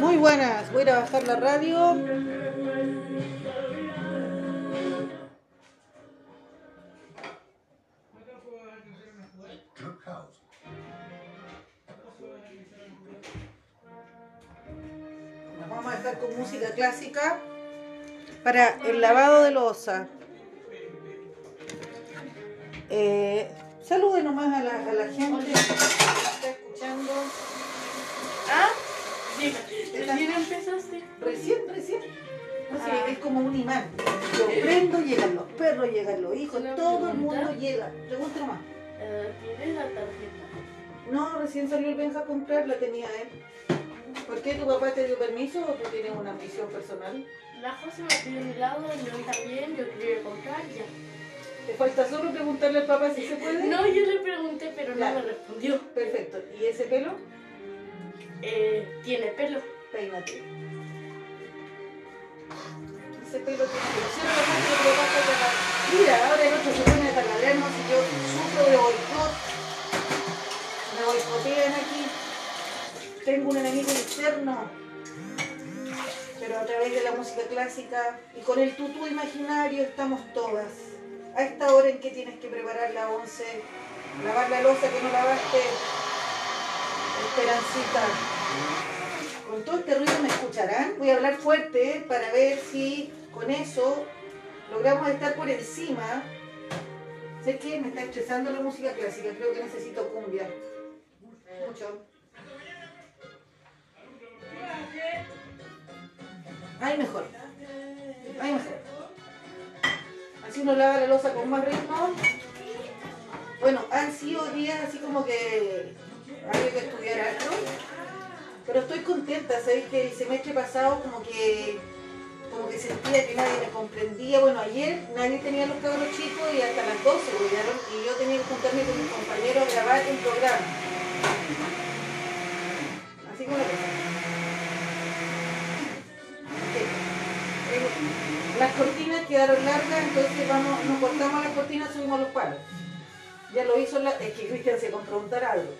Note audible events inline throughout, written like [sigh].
Muy buenas, voy a ir a bajar la radio. Nos vamos a dejar con música clásica para el lavado de losa. Eh, salude nomás a la, a la gente que está escuchando. ¿Ah? Dime, ¿recién empezaste? Recién, recién. Ah. es como un imán. Yo prendo, llegan los perros, llegan los hijos, todo el mundo llega. Pregunta nomás. Eh, ¿Tienes la tarjeta? No, recién salió el Benja a comprar, la tenía él. ¿Por qué tu papá te dio permiso o tú tienes una ambición personal? La José me pidió un helado, yo también, yo quería comprar ya. ¿Te falta solo preguntarle al papá si se puede? No, yo le pregunté, pero no me respondió. Perfecto. ¿Y ese pelo? Eh, ¿Tiene pelo? Peínate. Ese pelo tiene pelo. Cierra la que te vas a talar. Mira, ahora el otro se pone a y yo sufro de boicot. Me boicotean aquí. Tengo un enemigo externo. Pero a través de la música clásica y con el tutú imaginario estamos todas. A esta hora en que tienes que preparar la once, lavar la losa que no lavaste, Esperancita. Con todo este ruido me escucharán. Voy a hablar fuerte para ver si con eso logramos estar por encima. Sé que me está estresando la música clásica. Creo que necesito cumbia. Mucho. Ahí mejor. Ahí mejor. Así uno lava la losa con más ritmo. Bueno, han sido días así como que había que estudiar algo. Pero estoy contenta, ¿sabéis? Que el semestre pasado como que como que sentía que nadie me comprendía. Bueno, ayer nadie tenía los cabros chicos y hasta las 12 llegaron y yo tenía que juntarme con mis compañeros a grabar un programa. Así como la cosa. Las cortinas quedaron largas, entonces vamos, nos cortamos las cortinas, subimos los palos. Ya lo hizo, la, es que Cristian se compró un taladro.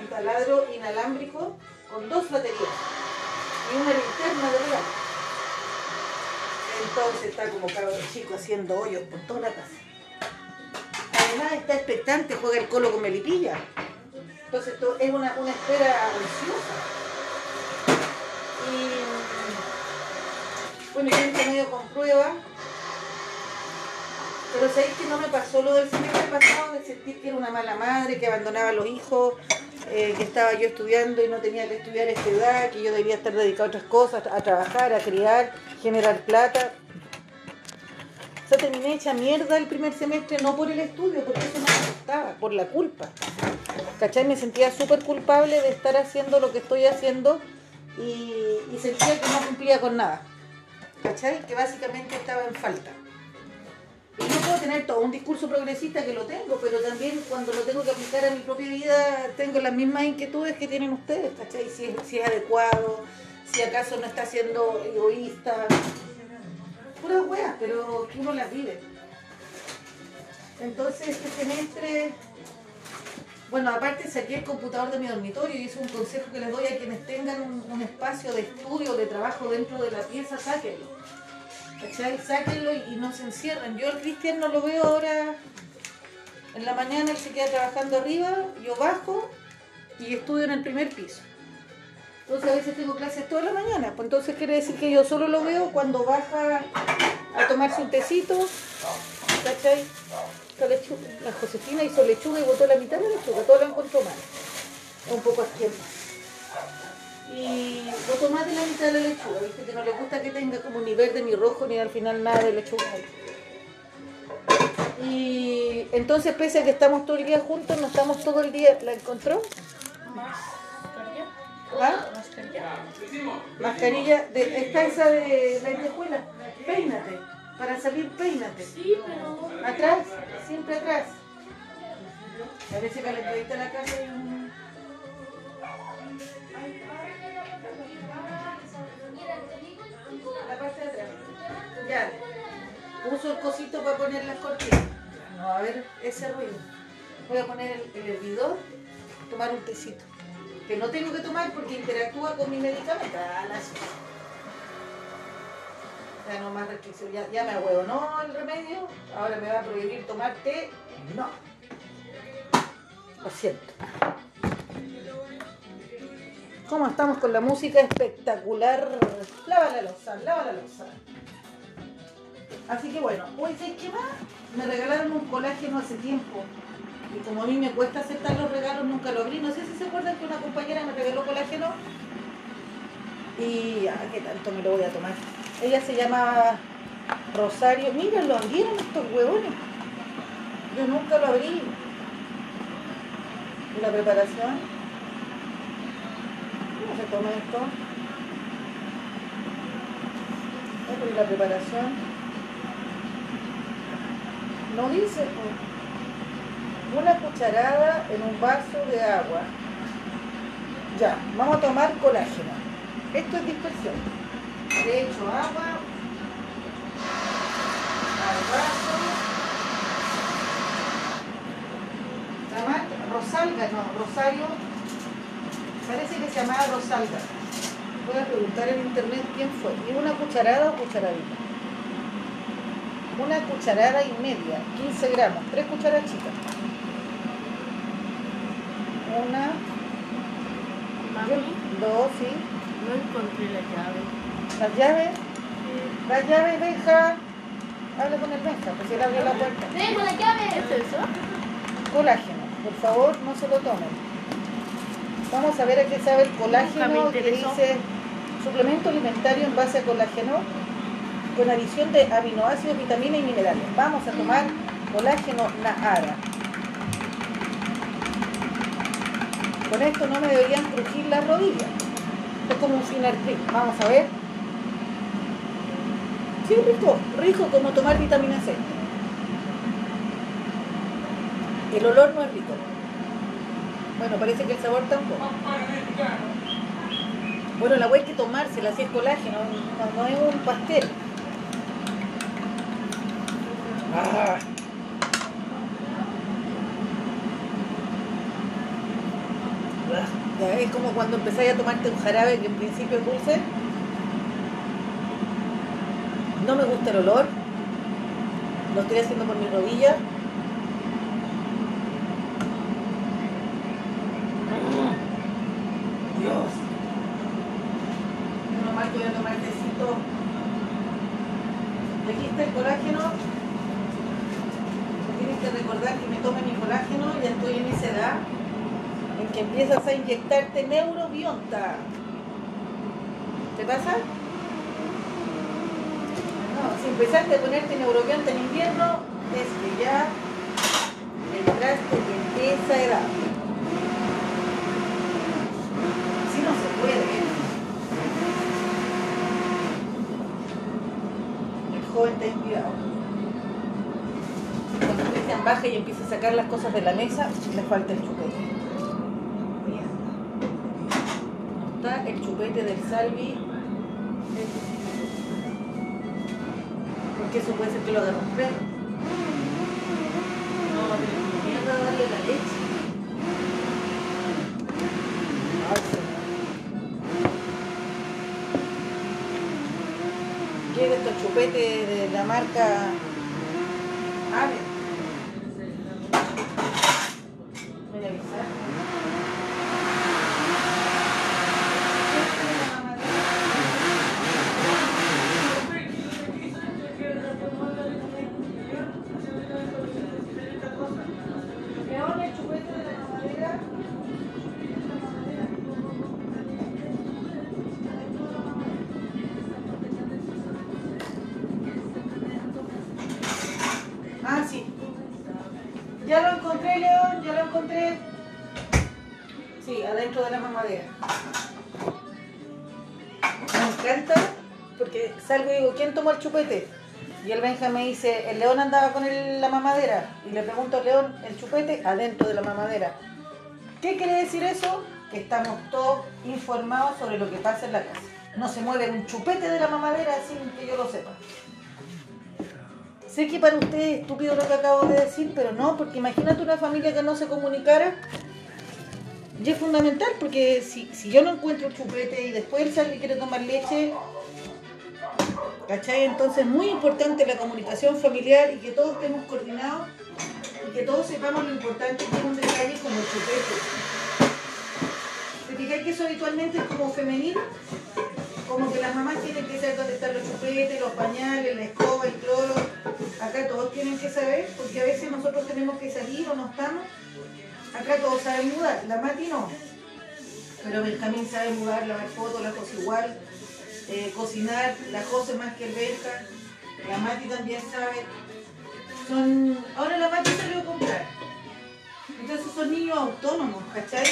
Un taladro inalámbrico con dos baterías y una linterna de regalo. Entonces está como cabro chico haciendo hoyos por toda la casa. Además está expectante, juega el colo con Melipilla. Entonces esto es una, una espera ansiosa. Y bueno, yo entre medio con prueba. Pero sabéis que no me pasó lo del semestre pasado de sentir que era una mala madre, que abandonaba a los hijos, eh, que estaba yo estudiando y no tenía que estudiar a esta edad, que yo debía estar dedicado a otras cosas, a trabajar, a criar, generar plata. O sea, terminé hecha mierda el primer semestre, no por el estudio, porque eso no me gustaba, por la culpa. ¿Cachai? Me sentía súper culpable de estar haciendo lo que estoy haciendo y, y sentía que no cumplía con nada. ¿Cachai? Que básicamente estaba en falta. Yo puedo tener todo un discurso progresista que lo tengo, pero también cuando lo tengo que aplicar a mi propia vida tengo las mismas inquietudes que tienen ustedes, ¿cachai? Si es, si es adecuado, si acaso no está siendo egoísta. Puras weas, pero que uno las vive. Entonces este semestre, bueno, aparte saqué el computador de mi dormitorio y es un consejo que les doy a quienes tengan un, un espacio de estudio, de trabajo dentro de la pieza, sáquenlo. ¿Cachai? Sáquenlo y, no se encierren. Yo al Cristian no lo veo ahora. En la mañana él se queda trabajando arriba, yo bajo y estudio en el primer piso. Entonces a veces tengo clases toda la mañana. Pues entonces quiere decir que yo solo lo veo cuando baja a tomarse un tecito. ¿Cachai? La Josefina hizo lechuga y botó la mitad de la lechuga, todo lo encontró mal. Un poco asqueroso. Y botó más de la mitad de la lechuga, viste que no le gusta que tenga como ni verde ni rojo ni al final nada de lechuga. Y entonces pese a que estamos todo el día juntos, no estamos todo el día, ¿la encontró? ¿Mascarilla? ¿Ah? ¿Mascarilla? Mascarilla, de, está esa de lentejuela, peínate, para salir peínate. Sí, pero... Atrás, siempre atrás. A veces calentadita la casa y un... Ya. Puso el cosito para poner las cortinas. No va a ver ese ruido. Voy a poner el, el hervidor, tomar un tecito. que no tengo que tomar porque interactúa con mi medicamento. Ah. Ya no más restricción, ya, me ahuevo, ¿no? El remedio, ahora me va a prohibir tomar té. No. Lo siento. ¿Cómo estamos con la música espectacular? Lava la loza, lava la loza. Así que bueno, hoy ¿sabes qué más? Me regalaron un colágeno hace tiempo. Y como a mí me cuesta aceptar los regalos, nunca lo abrí. No sé si se acuerdan que una compañera me regaló colágeno. Y, ah, ¿qué tanto me lo voy a tomar? Ella se llama Rosario. Miren, lo abrieron estos huevones. Yo nunca lo abrí. ¿Y la preparación? ¿Cómo se toma esto? ¿Y la preparación? No dice. pues. Una cucharada en un vaso de agua. Ya, vamos a tomar colágeno. Esto es dispersión. Le echo agua al vaso. Rosalga, no, Rosario. Parece que se llamaba Rosalga. Voy a preguntar en internet quién fue. ¿Y una cucharada o cucharadita? Una cucharada y media, 15 gramos, tres cucharadas chicas. Una, dos, sí. no encontré la llave. Las llaves, las llaves, Benja. Habla con el Benja, pues él abrió la puerta. ¡Tengo la llave! ¿Es eso? Colágeno, por favor, no se lo tomen. Vamos a ver a qué sabe el colágeno que dice suplemento alimentario en base a colágeno con adición de aminoácidos, vitaminas y minerales. Vamos a tomar colágeno Nahara. Con esto no me deberían crujir las rodillas. Es como un Finartrip. Vamos a ver. Sí, rico, rico como tomar vitamina C. El olor no es rico. Bueno, parece que el sabor tampoco. Bueno, la hueá hay que tomársela, si es colágeno, no, no es un pastel. Es como cuando empezáis a tomarte un jarabe que en principio es dulce. No me gusta el olor. Lo estoy haciendo por mi rodilla. Dios. Menos mal que voy a tomar tecito. Aquí está el colágeno. Tienes que recordar que me tome mi colágeno, ya estoy en esa edad en que empiezas a inyectarte neurobionta. ¿Te pasa? No, si empezaste a ponerte neurobionta en invierno, es que ya entraste en esa edad. Si no se puede. El joven está inspirado. Cuando Cristian baja y empieza a sacar las cosas de la mesa, le falta el chupete. Está el chupete del Salvi. Porque eso puede ser que lo un perro. No, pero mierda darle la leche. Estos chupetes de la marca Ya lo encontré, León, ya lo encontré. Sí, adentro de la mamadera. Me encanta porque salgo y digo, ¿quién tomó el chupete? Y el Benja me dice, el león andaba con la mamadera. Y le pregunto al león, el chupete adentro de la mamadera. ¿Qué quiere decir eso? Que estamos todos informados sobre lo que pasa en la casa. No se mueve un chupete de la mamadera sin que yo lo sepa. Sé que para ustedes es estúpido lo que acabo de decir, pero no, porque imagínate una familia que no se comunicara. Y es fundamental porque si, si yo no encuentro el chupete y después él sale y quiere tomar leche, ¿cachai? Entonces es muy importante la comunicación familiar y que todos estemos coordinados y que todos sepamos lo importante que es un detalle como el chupete. ¿Te fijas que eso habitualmente es como femenino? Como que las mamás tienen que saber dónde están los chupetes, los pañales, la escoba, el cloro. Acá todos tienen que saber, porque a veces nosotros tenemos que salir o no estamos. Acá todos saben mudar, la Mati no. Pero Benjamín sabe mudar, lavar fotos, la cosa igual, eh, cocinar, la José más que el Benja. La Mati también sabe. Son... Ahora la Mati salió a comprar. Entonces son niños autónomos, ¿cachai?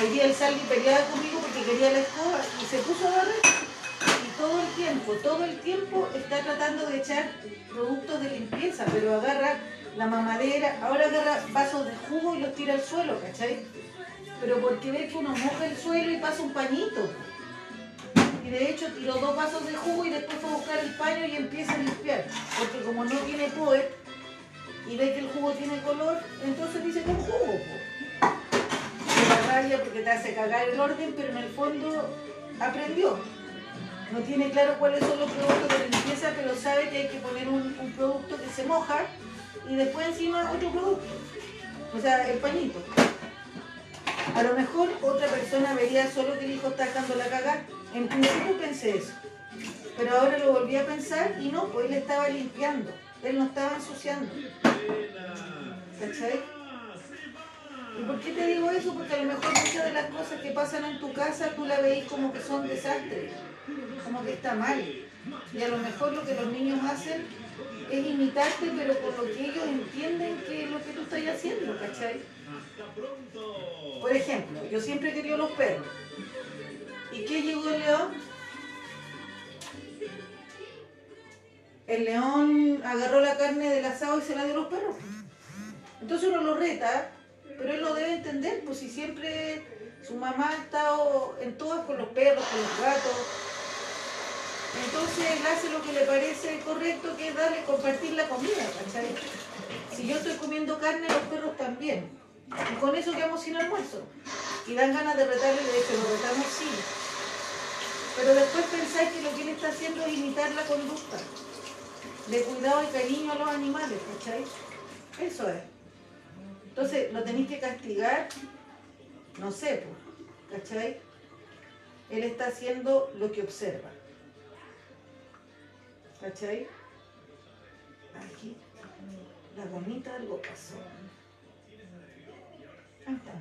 Hoy día el Salvi peleaba conmigo porque quería la escoba y se puso a barrer. Y todo el tiempo, todo el tiempo está tratando de echar productos de limpieza, pero agarra la mamadera, ahora agarra vasos de jugo y los tira al suelo, ¿cachai? Pero porque ve que uno moja el suelo y pasa un pañito. Y de hecho tiró dos vasos de jugo y después fue a buscar el paño y empieza a limpiar. Porque como no tiene poder y ve que el jugo tiene color, entonces dice que es jugo. Po. Porque te hace cagar el orden, pero en el fondo aprendió. No tiene claro cuáles son los productos de limpieza, pero sabe que hay que poner un, un producto que se moja y después encima otro producto. O sea, el pañito. A lo mejor otra persona vería solo que el hijo está dejando la caga. En principio pensé eso. Pero ahora lo volví a pensar y no, pues él estaba limpiando. Él no estaba ensuciando. ¿Cachai? ¿Y por qué te digo eso? Porque a lo mejor muchas de las cosas que pasan en tu casa tú la veis como que son desastres, como que está mal. Y a lo mejor lo que los niños hacen es imitarte, pero por lo que ellos entienden que es lo que tú estás haciendo, ¿cachai? Por ejemplo, yo siempre he querido los perros. ¿Y qué llegó el león? El león agarró la carne del asado y se la dio a los perros. Entonces uno lo reta, pero él lo debe entender, pues si siempre su mamá ha estado en todas con los perros, con los gatos. Entonces él hace lo que le parece correcto, que es darle, compartir la comida, ¿cachai? Si yo estoy comiendo carne, los perros también. Y con eso quedamos sin almuerzo. Y dan ganas de retarle, de hecho, lo retamos sí. Pero después pensáis que lo que él está haciendo es imitar la conducta de cuidado y cariño a los animales, ¿cachai? Eso es. Entonces, lo tenéis que castigar, no sé, pues, ¿cachai? Él está haciendo lo que observa. ¿Cachai? Aquí, la gomita algo pasó. Ahí está.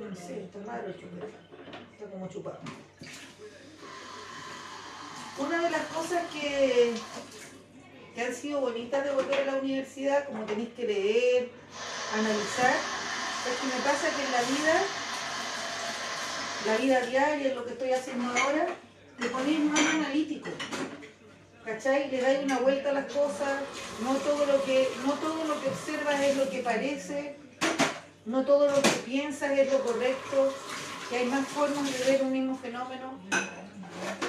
No sé, está raro el chupete. Está como chupado. Una de las cosas que, que han sido bonitas de volver a la universidad, como tenéis que leer, analizar, es que me pasa que en la vida, la vida diaria, lo que estoy haciendo ahora, te ponéis más analítico. ¿Cachai? Le dais una vuelta a las cosas, no todo lo que, no todo lo que observas es lo que parece, no todo lo que piensas es lo correcto, que hay más formas de ver un mismo fenómeno.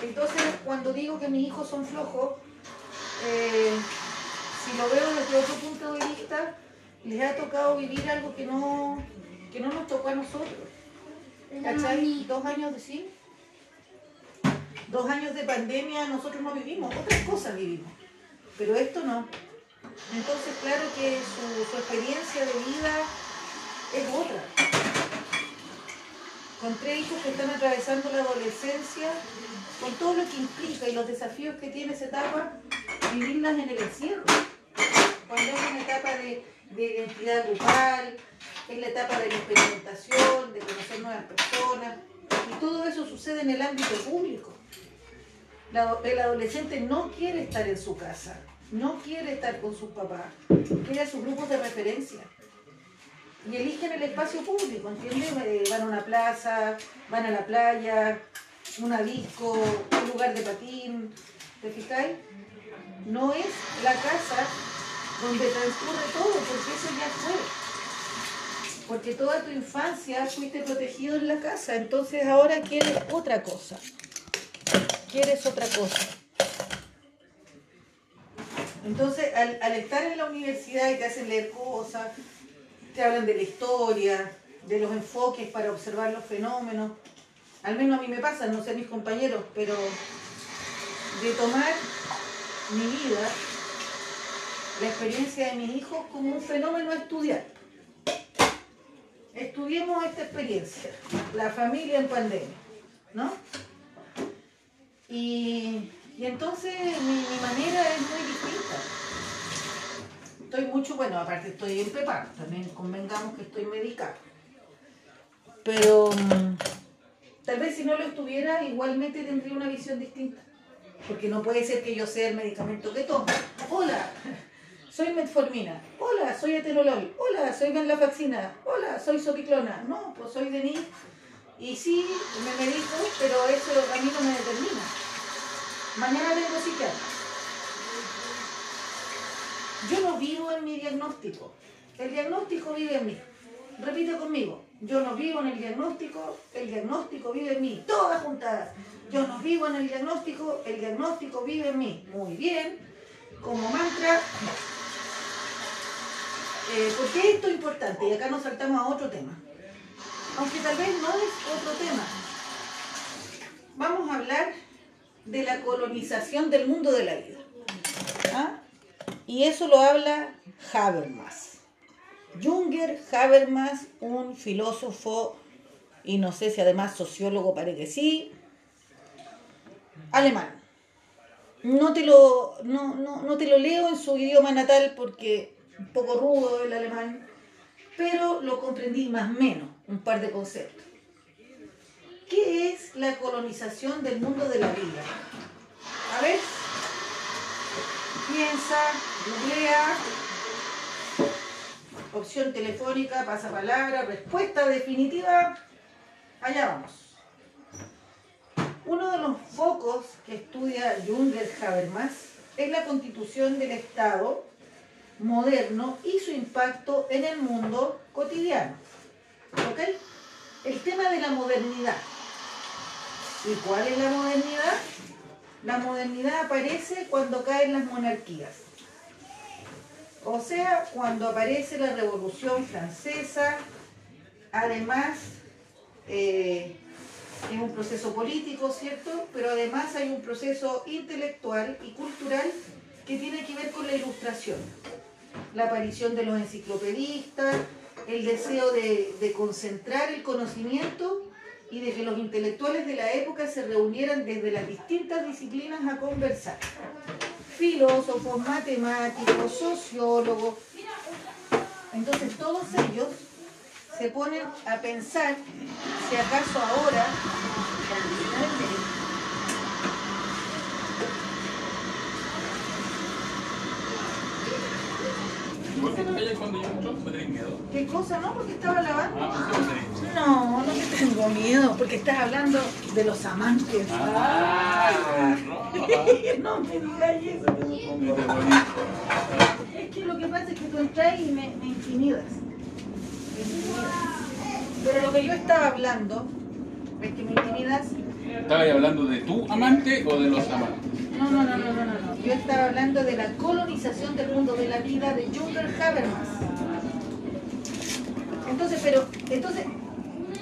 Entonces, cuando digo que mis hijos son flojos, eh, si lo veo desde otro punto de vista, les ha tocado vivir algo que no, que no nos tocó a nosotros. ¿Cachai? Dos años de sí. Dos años de pandemia nosotros no vivimos, otras cosas vivimos, pero esto no. Entonces, claro que su, su experiencia de vida es otra. Con tres hijos que están atravesando la adolescencia, con todo lo que implica y los desafíos que tiene esa etapa, vivirlas en el encierro. Cuando es una etapa de, de identidad grupal, es la etapa de la experimentación, de conocer nuevas personas, y todo eso sucede en el ámbito público. El adolescente no quiere estar en su casa, no quiere estar con sus papás, quiere sus grupos de referencia. Y eligen el espacio público, ¿entiendes? Eh, van a una plaza, van a la playa, una disco, un lugar de patín, ¿te fijáis? No es la casa donde transcurre todo, porque eso ya fue. Porque toda tu infancia fuiste protegido en la casa, entonces ahora quieres otra cosa. Quieres otra cosa. Entonces, al, al estar en la universidad y te hacen leer cosas, te hablan de la historia, de los enfoques para observar los fenómenos. Al menos a mí me pasa, no sé mis compañeros, pero de tomar mi vida, la experiencia de mis hijos como un fenómeno a estudiar. Estudiemos esta experiencia, la familia en pandemia, ¿no? Y, y entonces mi, mi manera es muy distinta. Estoy mucho, bueno, aparte estoy en PEPAR, también convengamos que estoy medicado. Pero mm, tal vez si no lo estuviera, igualmente tendría una visión distinta. Porque no puede ser que yo sea el medicamento que tomo. Hola, soy metformina. Hola, soy atenolol. Hola, soy venlafaxina. Hola, soy sopiclona. No, pues soy Denis. Y sí, me medico, pero eso a mí no me determina. Mañana tengo psiquiatra. Yo no vivo en mi diagnóstico. El diagnóstico vive en mí. Repite conmigo. Yo no vivo en el diagnóstico, el diagnóstico vive en mí. Todas juntadas. Yo no vivo en el diagnóstico, el diagnóstico vive en mí. Muy bien. Como mantra. Eh, ¿Por qué esto es importante? Y acá nos saltamos a otro tema. Aunque tal vez no es otro tema. Vamos a hablar de la colonización del mundo de la vida. ¿Ah? Y eso lo habla Habermas. Junger Habermas, un filósofo, y no sé si además sociólogo, parece que sí, alemán. No te, lo, no, no, no te lo leo en su idioma natal porque un poco rudo el alemán, pero lo comprendí más o menos, un par de conceptos. ¿Qué es la colonización del mundo de la vida? A ver, piensa, googlea, opción telefónica, pasapalabra, respuesta definitiva, allá vamos. Uno de los focos que estudia Junger Habermas es la constitución del Estado moderno y su impacto en el mundo cotidiano. ¿Ok? El tema de la modernidad. ¿Y cuál es la modernidad? La modernidad aparece cuando caen las monarquías. O sea, cuando aparece la Revolución Francesa, además eh, es un proceso político, ¿cierto? Pero además hay un proceso intelectual y cultural que tiene que ver con la ilustración. La aparición de los enciclopedistas, el deseo de, de concentrar el conocimiento y de que los intelectuales de la época se reunieran desde las distintas disciplinas a conversar filósofos, matemáticos, sociólogos. Entonces todos ellos se ponen a pensar si acaso ahora, ¿Qué cosa? No, porque estaba lavando. No, no te tengo miedo, porque estás hablando de los amantes. Ah, no me digas eso. Es que lo que pasa es que tú entras y me, me intimidas. Me intimidas. Pero lo que yo estaba hablando es que me intimidas. ¿Estabas hablando de tu amante o de los amantes? No, no, no, no, no, no. Yo estaba hablando de la colonización del mundo de la vida de Junger Habermas. Entonces, pero, entonces,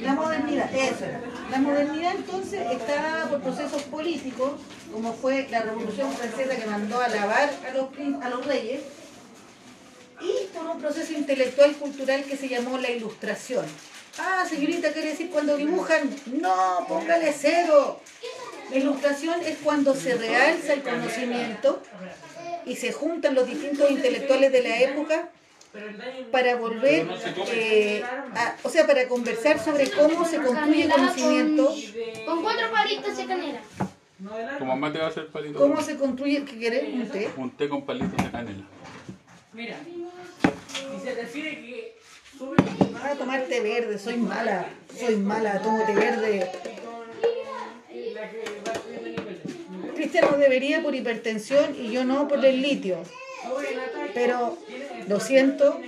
la modernidad, eso era. La modernidad entonces está dada por procesos políticos, como fue la Revolución Francesa que mandó a lavar a los, a los reyes, y por un proceso intelectual cultural que se llamó la ilustración. Ah, señorita, quiere decir cuando dibujan, no, póngale cero. La ilustración es cuando se realza el conocimiento y se juntan los distintos intelectuales de la época para volver, eh, a- o sea, para conversar sobre cómo se construye Canela conocimiento, con, cuatro palitos de canela. Tu mamá te va a hacer palito. cómo se construye, ¿qué querés? Un té. Un té con palitos de canela. Mira, y se refiere que Voy a tomar té verde, soy mala, soy mala, tomo té verde. niveles. Cristiano debería por hipertensión y yo no por el litio. Pero lo siento,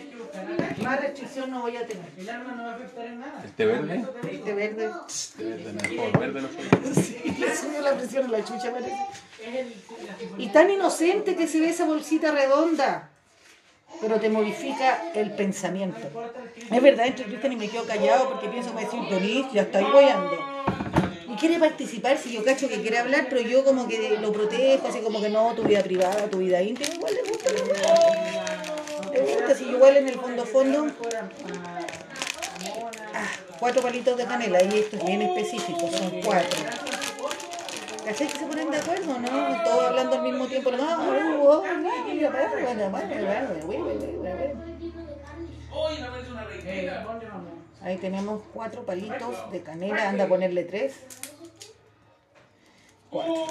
más restricción no voy a tener. El alma no va a afectar en nada. ¿El té verde? Digo. Té verde. Té verde mejor, verde los ojos. Sí, [laughs] le subió la presión a la chucha, parece. El, Y tan inocente que se ve esa bolsita redonda. Pero te modifica el pensamiento. Es verdad, entre Cristian y me quedo callado porque pienso que me decir Doris, ya estoy guayando. Y quiere participar, si yo cacho que quiere hablar, pero yo como que lo protejo, así como que no, tu vida privada, tu vida íntima, igual le gusta. Le gusta, si igual en el fondo fondo. Ah, cuatro palitos de canela, y esto es bien específico, son cuatro. ¿Cachai que se ponen de acuerdo, no? Todos hablando al mismo tiempo, no, uh, oh. Ahí tenemos cuatro palitos de canela, anda a ponerle tres. Cuatro.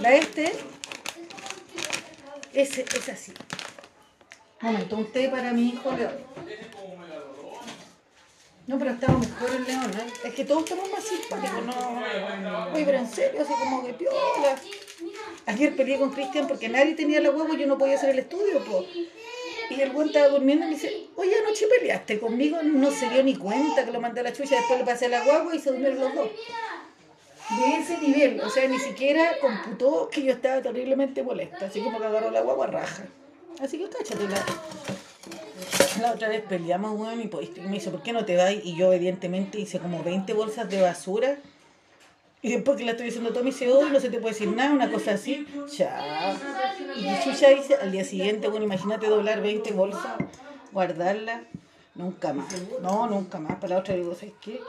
La este, ese es así. Momento, un té para mi hijo León. No, pero estamos mejor el León, ¿eh? Es que todos estamos más simpáticos, no. Oye, pero en serio, así como que piola. Ayer peleé con Cristian porque nadie tenía la huevo y yo no podía hacer el estudio, pues. Y el buen estaba durmiendo y me dice, oye, anoche peleaste conmigo, no se dio ni cuenta que lo mandé a la chucha, después le pasé la guagua y se durmieron los dos. De ese nivel, o sea, ni siquiera computó que yo estaba terriblemente molesta, así como que agarró la guagua raja. Así que cáchate la... La otra vez peleamos, weón, y pues, y me dice, ¿por qué no te vas? Y yo obedientemente hice como 20 bolsas de basura. Y después que la estoy diciendo todo, me dice, oh, no se te puede decir nada, una cosa así. Chao. Y yo ya hice al día siguiente, bueno, imagínate doblar 20 bolsas, guardarlas. Nunca más. No, nunca más. Para la otra digo, ¿sabes qué?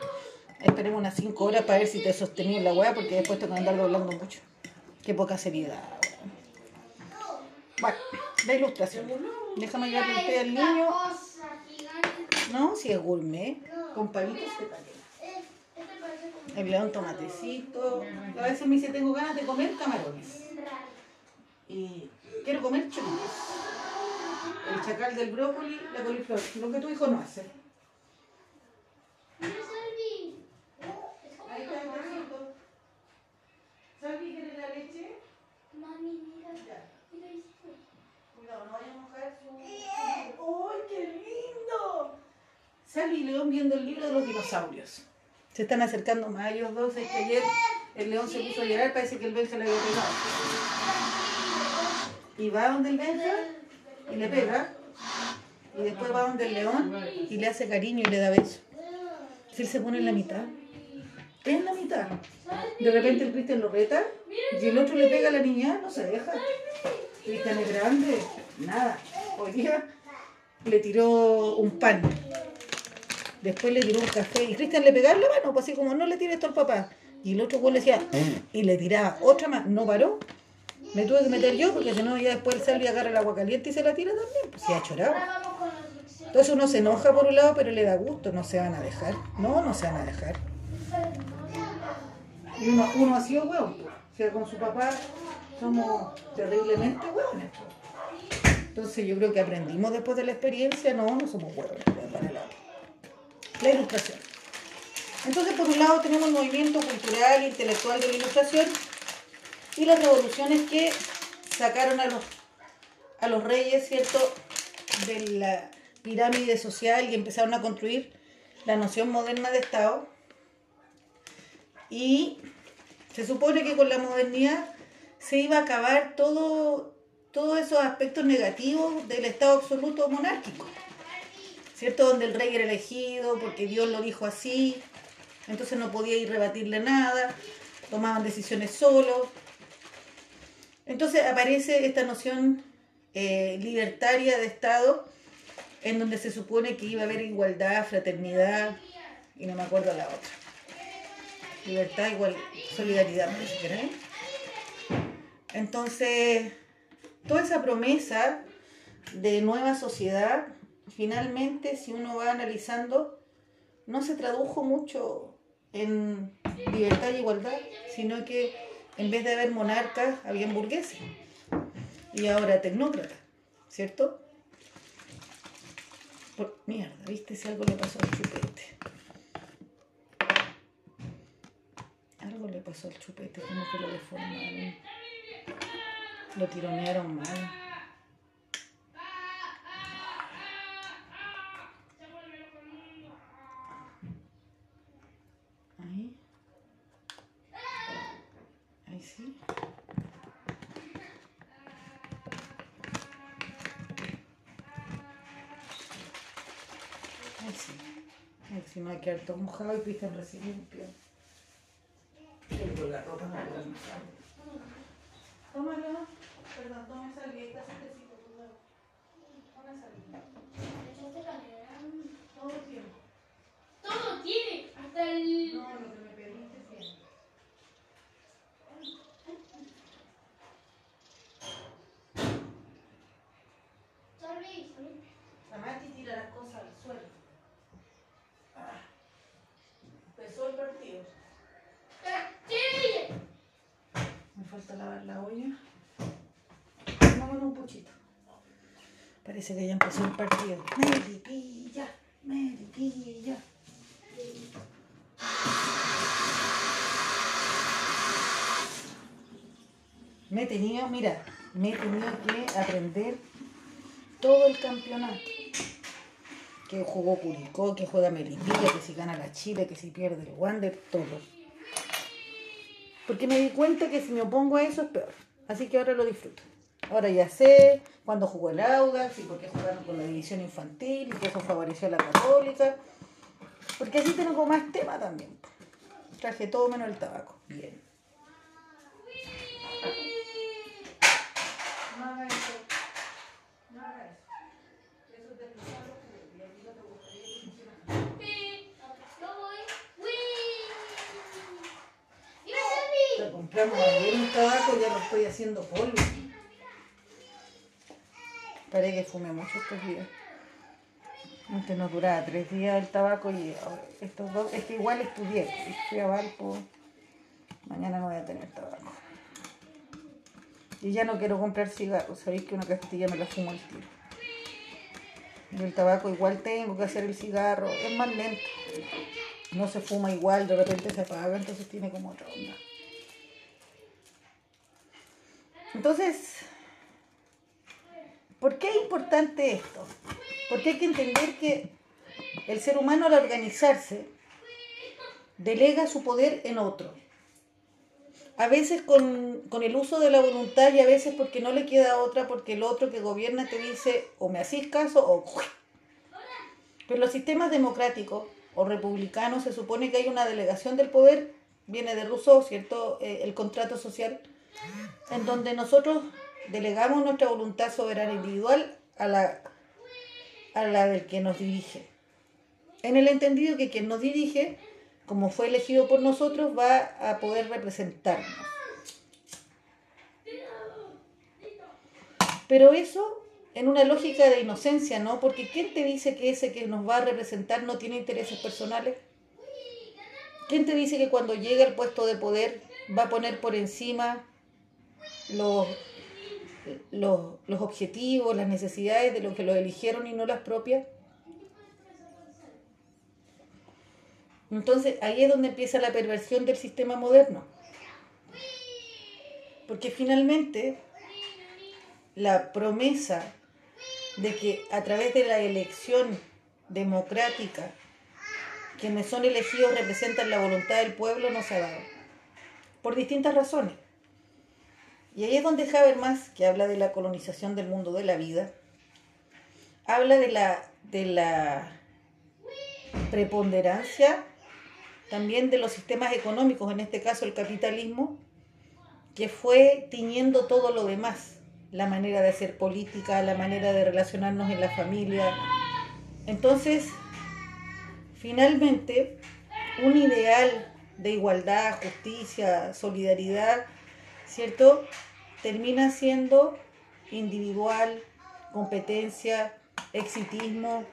Esperemos unas 5 horas para ver si te sostenía en la weá, porque después tengo que andar doblando mucho. Qué poca seriedad. Bueno, la ilustración. Déjame llevarle el té al niño. No, si es gourmet. Con palitos de canela. El león tomatecito. A veces me dice, tengo ganas de comer camarones. Y quiero comer choritos. El chacal del brócoli, la coliflor. Lo que tu hijo no hace. Ahí está el vasito. ¿Salvi quiere la leche? Ya. Cuidado, no vaya a mojar su... ¡Ay, qué lindo! Sally y León viendo el libro de los dinosaurios. Se están acercando más a ellos dos. Es que ayer el león se puso a llorar, parece que el Benja le había pegado. Y va donde el Benja y le pega. Y después va donde el león y le hace cariño y le da beso. Si él se pone en la mitad. En la mitad. De repente el Cristian lo reta y el otro le pega a la niña, no se deja. Cristian es grande, nada. Hoy día le tiró un pan. Después le tiró un café. Y Cristian le pegaba la mano, pues así como no le tires esto al papá. Y el otro güey le decía, y le tiraba otra más. No paró. Me tuve que meter yo porque si no ya después el Salvi agarra el agua caliente y se la tira también. Pues se ha chorado. Entonces uno se enoja por un lado, pero le da gusto. No se van a dejar. No, no se van a dejar. Y uno, uno ha sido hueón. pues. O sea, con su papá somos terriblemente hueones. Entonces yo creo que aprendimos después de la experiencia, no, no somos lado. La ilustración. Entonces, por un lado tenemos el movimiento cultural e intelectual de la ilustración y las revoluciones que sacaron a los, a los reyes, ¿cierto?, de la pirámide social y empezaron a construir la noción moderna de Estado. Y se supone que con la modernidad se iba a acabar todo, todos esos aspectos negativos del Estado absoluto monárquico. ¿Cierto? Donde el rey era elegido porque Dios lo dijo así, entonces no podía ir rebatirle nada, tomaban decisiones solos. Entonces aparece esta noción eh, libertaria de Estado, en donde se supone que iba a haber igualdad, fraternidad, y no me acuerdo la otra. Libertad, igual, solidaridad, que era, ¿eh? Entonces, toda esa promesa de nueva sociedad, finalmente, si uno va analizando, no se tradujo mucho en libertad y igualdad, sino que en vez de haber monarcas, había burgueses y ahora tecnócratas, ¿cierto? Por, mierda, ¿viste si algo le pasó al chupete? Algo le pasó al chupete, como que lo deformaron. Lo tironearon mal. Ahí. Ahí sí. Sí. Si no hay que harto mojado y pisan recién limpio. Tengo la ropa no puedo almorzar. Tómalo. Perdón, tome esa galleta, suertecito, por favor. Una salida. ¿Echaste canela? Todo el tiempo. Todo tiene, hasta el... No, lo que me pediste siempre. Salvi, salvi. La Mati tira las cosas al suelo. Ah. Empezó el partido. ¡Sí! Me falta lavar la olla. Vámonos un puchito. Parece que ya empezó el partido. Melipilla, Melipilla. Me he tenido, mira, me he tenido que aprender todo el campeonato. Que jugó Curicó, que juega Melipilla, que si gana la Chile, que si pierde el Wander, todo. Porque me di cuenta que si me opongo a eso es peor. Así que ahora lo disfruto. Ahora ya sé cuándo jugó el Audax y por qué jugaron con la división infantil y que eso favoreció a la católica. Porque así tengo más tema también. Traje todo menos el tabaco. Bien. No haga eso. No haga eso. Eso te lo saco, y a ti no te gustaría que funcionara. Sí. Yo voy. ¡Uy! ¡Mira, O sea, Salvi! compramos un tabaco y ya lo estoy haciendo polvo. Parece que fumé mucho estos días. Antes no duraba tres días el tabaco y estos dos, es que igual estudié. Fui a Valpo. Mañana no voy a tener tabaco. Y ya no quiero comprar cigarros. Sabéis que una castilla me la fumo al tiro. Y el tabaco igual tengo que hacer el cigarro. Es más lento. No se fuma igual, de repente se apaga, entonces tiene como otra onda. Entonces, ¿por qué es importante esto? Porque hay que entender que el ser humano al organizarse delega su poder en otro. A veces con, con el uso de la voluntad y a veces porque no le queda otra, porque el otro que gobierna te dice o me hacís caso o... Pero los sistemas democráticos o republicanos se supone que hay una delegación del poder, viene de Rousseau, ¿cierto? Eh, el contrato social, en donde nosotros delegamos nuestra voluntad soberana individual a la, a la del que nos dirige. En el entendido que quien nos dirige, como fue elegido por nosotros, va a poder representarnos. Pero eso en una lógica de inocencia, ¿no? Porque ¿quién te dice que ese que nos va a representar no tiene intereses personales? ¿Quién te dice que cuando llegue al puesto de poder va a poner por encima los, los, los objetivos, las necesidades de los que lo eligieron y no las propias? Entonces ahí es donde empieza la perversión del sistema moderno. Porque finalmente la promesa de que a través de la elección democrática quienes son elegidos representan la voluntad del pueblo no se ha dado. Por distintas razones. Y ahí es donde Habermas, que habla de la colonización del mundo de la vida, habla de la, de la preponderancia también de los sistemas económicos, en este caso el capitalismo, que fue tiñendo todo lo demás, la manera de hacer política, la manera de relacionarnos en la familia. Entonces, finalmente, un ideal de igualdad, justicia, solidaridad, ¿cierto? Termina siendo individual, competencia, exitismo.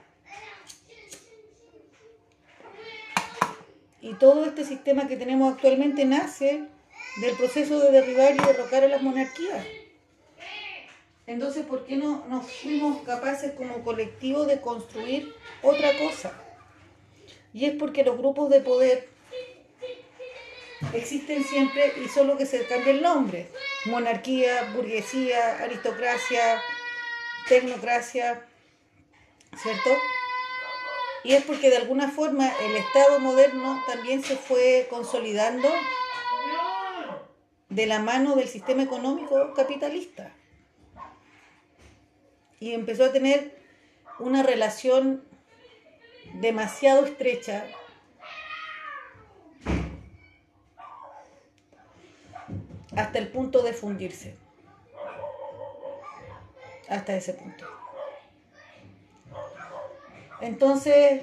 Y todo este sistema que tenemos actualmente nace del proceso de derribar y derrocar a las monarquías. Entonces, ¿por qué no, no fuimos capaces como colectivo de construir otra cosa? Y es porque los grupos de poder existen siempre y solo que se cambia el nombre. Monarquía, burguesía, aristocracia, tecnocracia, ¿cierto? Y es porque de alguna forma el Estado moderno también se fue consolidando de la mano del sistema económico capitalista. Y empezó a tener una relación demasiado estrecha hasta el punto de fundirse. Hasta ese punto. Entonces,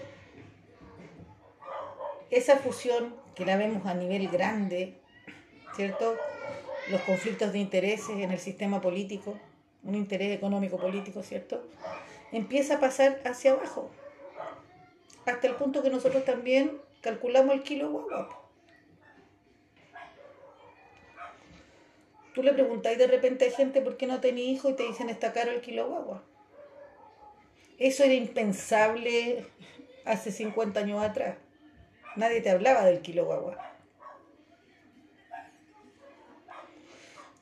esa fusión que la vemos a nivel grande, ¿cierto? Los conflictos de intereses en el sistema político, un interés económico político, ¿cierto? Empieza a pasar hacia abajo, hasta el punto que nosotros también calculamos el kilo guagua. Tú le preguntáis de repente a gente por qué no tenía hijo y te dicen está caro el kilo guagua. Eso era impensable hace 50 años atrás. Nadie te hablaba del kilo guagua.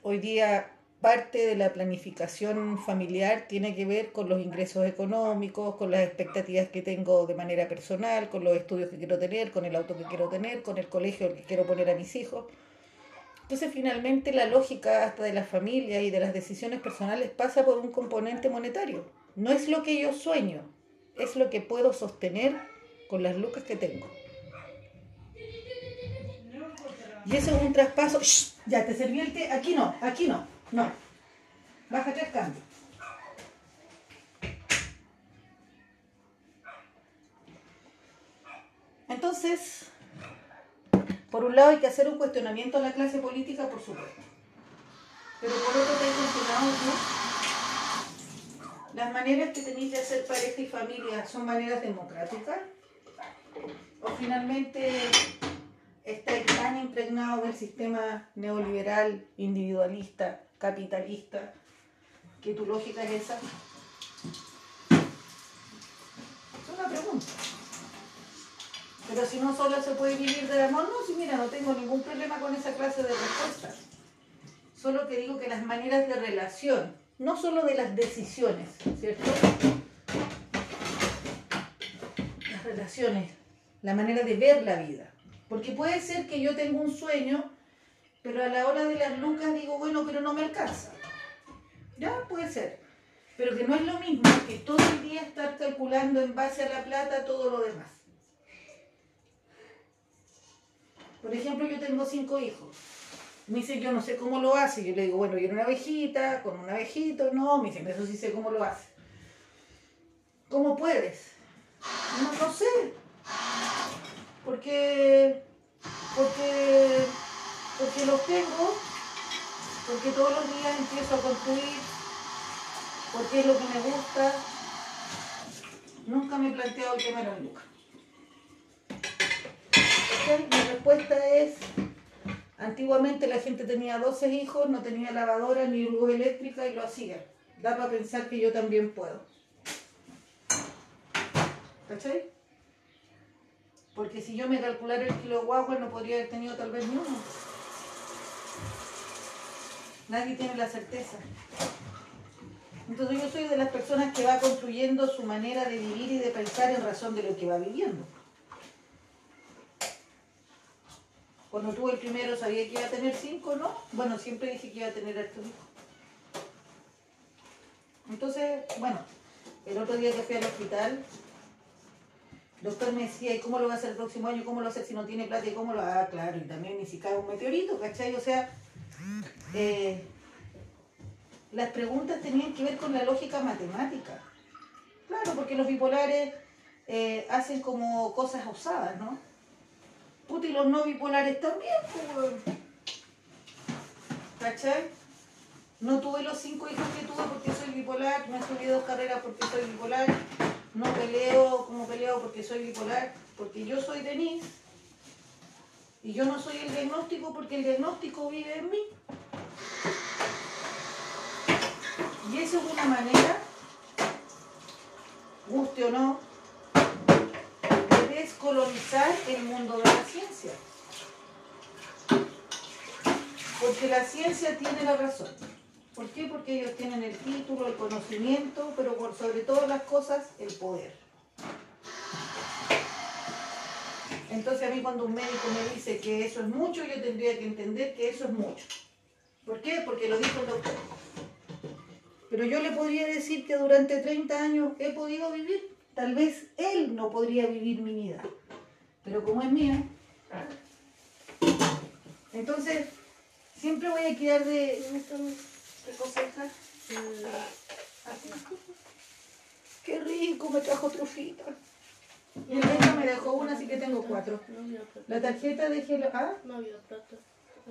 Hoy día parte de la planificación familiar tiene que ver con los ingresos económicos, con las expectativas que tengo de manera personal, con los estudios que quiero tener, con el auto que quiero tener, con el colegio que quiero poner a mis hijos. Entonces finalmente la lógica hasta de la familia y de las decisiones personales pasa por un componente monetario. No es lo que yo sueño, es lo que puedo sostener con las lucas que tengo. Y eso es un traspaso. ¡Shh! Ya, te serví el té. Aquí no, aquí no. No. Baja tres cambios. Entonces, por un lado hay que hacer un cuestionamiento a la clase política, por supuesto. Pero por otro te he tú, las maneras que tenéis de hacer pareja y familia son maneras democráticas. O finalmente estáis tan impregnados del sistema neoliberal, individualista, capitalista, que tu lógica es esa. Es una pregunta. Pero si no solo se puede vivir del amor, no, si mira, no tengo ningún problema con esa clase de respuestas. Solo que digo que las maneras de relación, no solo de las decisiones, ¿cierto? Las relaciones, la manera de ver la vida. Porque puede ser que yo tenga un sueño, pero a la hora de las lucas digo, bueno, pero no me alcanza. Ya, puede ser. Pero que no es lo mismo que todo el día estar calculando en base a la plata todo lo demás. Por ejemplo, yo tengo cinco hijos. Me dice, yo no sé cómo lo hace. Yo le digo, bueno, viene una abejita, con un abejito. No, me dicen, eso sí sé cómo lo hace. ¿Cómo puedes? No, no sé. Porque, porque, porque los tengo, porque todos los días empiezo a construir, porque es lo que me gusta. Nunca me he planteado el tema de la lucas. Mi respuesta es, antiguamente la gente tenía 12 hijos, no tenía lavadora ni luz eléctrica y lo hacía. Da para pensar que yo también puedo. ¿Cachai? Porque si yo me calculara el kilo de guagua no podría haber tenido tal vez ni uno. Nadie tiene la certeza. Entonces yo soy de las personas que va construyendo su manera de vivir y de pensar en razón de lo que va viviendo. Cuando tuve el primero sabía que iba a tener cinco, ¿no? Bueno, siempre dije que iba a tener estos hijos. Entonces, bueno, el otro día que fui al hospital, el doctor me decía, ¿y cómo lo va a hacer el próximo año? ¿Cómo lo va a hacer si no tiene plata? ¿Y cómo lo Ah, claro, y también ni si cae un meteorito, ¿cachai? O sea, eh, las preguntas tenían que ver con la lógica matemática. Claro, porque los bipolares eh, hacen como cosas usadas, ¿no? Puta, y los no bipolares también, pues. ¿Cachai? No tuve los cinco hijos que tuve porque soy bipolar, no estudié dos carreras porque soy bipolar, no peleo como peleo porque soy bipolar, porque yo soy Denise y yo no soy el diagnóstico porque el diagnóstico vive en mí. Y eso es una manera, guste o no, de descolonizar el mundo de la ciencia. Porque la ciencia tiene la razón. ¿Por qué? Porque ellos tienen el título, el conocimiento, pero por sobre todas las cosas, el poder. Entonces a mí cuando un médico me dice que eso es mucho, yo tendría que entender que eso es mucho. ¿Por qué? Porque lo dijo el doctor. Pero yo le podría decir que durante 30 años he podido vivir tal vez él no podría vivir mi vida, pero como es mío, entonces siempre voy a quedar de. Así. Qué rico, me trajo trufita. Y el Beto me dejó una, así que tengo cuatro. No. La tarjeta de Hello... ¿Ah? No había plata.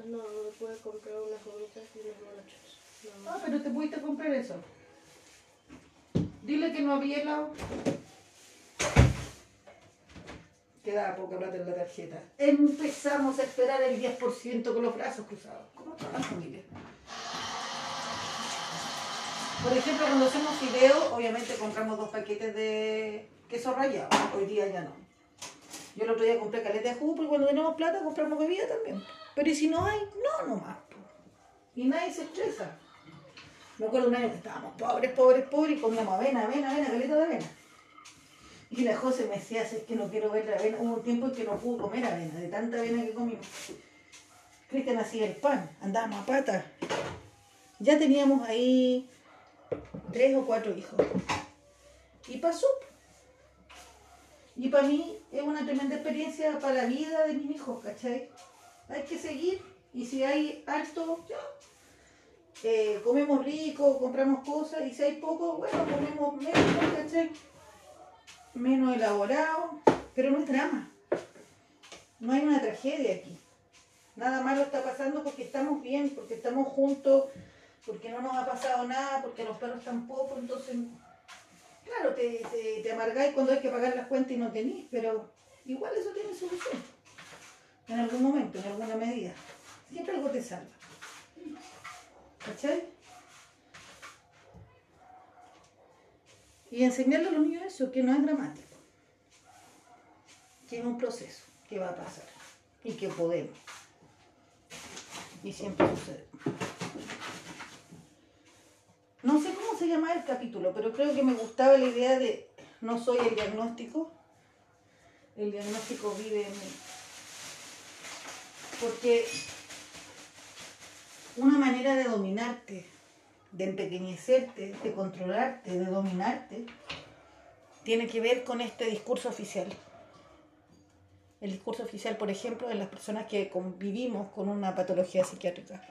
No, no me pude comprar unas gomitas y unos monachos. No. Ah, pero te pudiste comprar eso. Dile que no había helado. Quedaba poca plata en la tarjeta. Empezamos a esperar el 10% con los brazos cruzados. ¿Cómo está la familia? Por ejemplo, cuando hacemos video, obviamente compramos dos paquetes de queso rallado. Hoy día ya no. Yo el otro día compré caleta de jugo porque cuando tenemos plata compramos bebida también. Pero ¿y si no hay? No, nomás. Y nadie se estresa. Me acuerdo un año que estábamos pobres, pobres, pobres y comíamos avena, avena, avena, caleta de avena. Y la José me decía, "Si es que no quiero ver la avena. Hubo un tiempo en que no pudo comer avena, de tanta avena que comimos. Cristian hacía el pan, andábamos a pata. Ya teníamos ahí tres o cuatro hijos. Y pasó. Y para mí es una tremenda experiencia para la vida de mis hijos, ¿cachai? Hay que seguir y si hay ya. Eh, comemos rico, compramos cosas y si hay poco, bueno, comemos menos, ¿cachai? Menos elaborado, pero no es drama. No hay una tragedia aquí. Nada malo está pasando porque estamos bien, porque estamos juntos, porque no nos ha pasado nada, porque los perros tampoco, entonces, claro, te, te, te amargáis cuando hay que pagar las cuentas y no tenís, pero igual eso tiene solución. En algún momento, en alguna medida. Siempre algo te salva. ¿Cachai? Y enseñarle a los niños eso, que no es dramático. Que es un proceso que va a pasar y que podemos. Y siempre sucede. No sé cómo se llama el capítulo, pero creo que me gustaba la idea de no soy el diagnóstico. El diagnóstico vive en mí. Porque una manera de dominarte, de empequeñecerte, de controlarte, de dominarte, tiene que ver con este discurso oficial. El discurso oficial, por ejemplo, de las personas que convivimos con una patología psiquiátrica.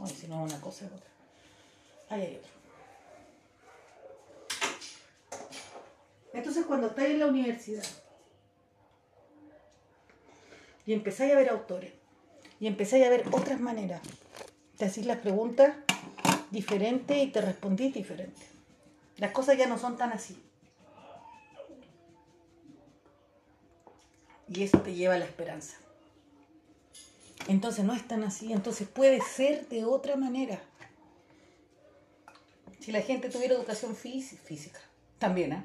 Ay, si no, una cosa es otra. Ahí hay otro. Entonces, cuando estáis en la universidad y empezáis a ver autores y empezáis a ver otras maneras, te hacís las preguntas diferentes y te respondís diferente. Las cosas ya no son tan así. Y eso te lleva a la esperanza. Entonces no es tan así, entonces puede ser de otra manera. Si la gente tuviera educación fí- física, también, ¿ah?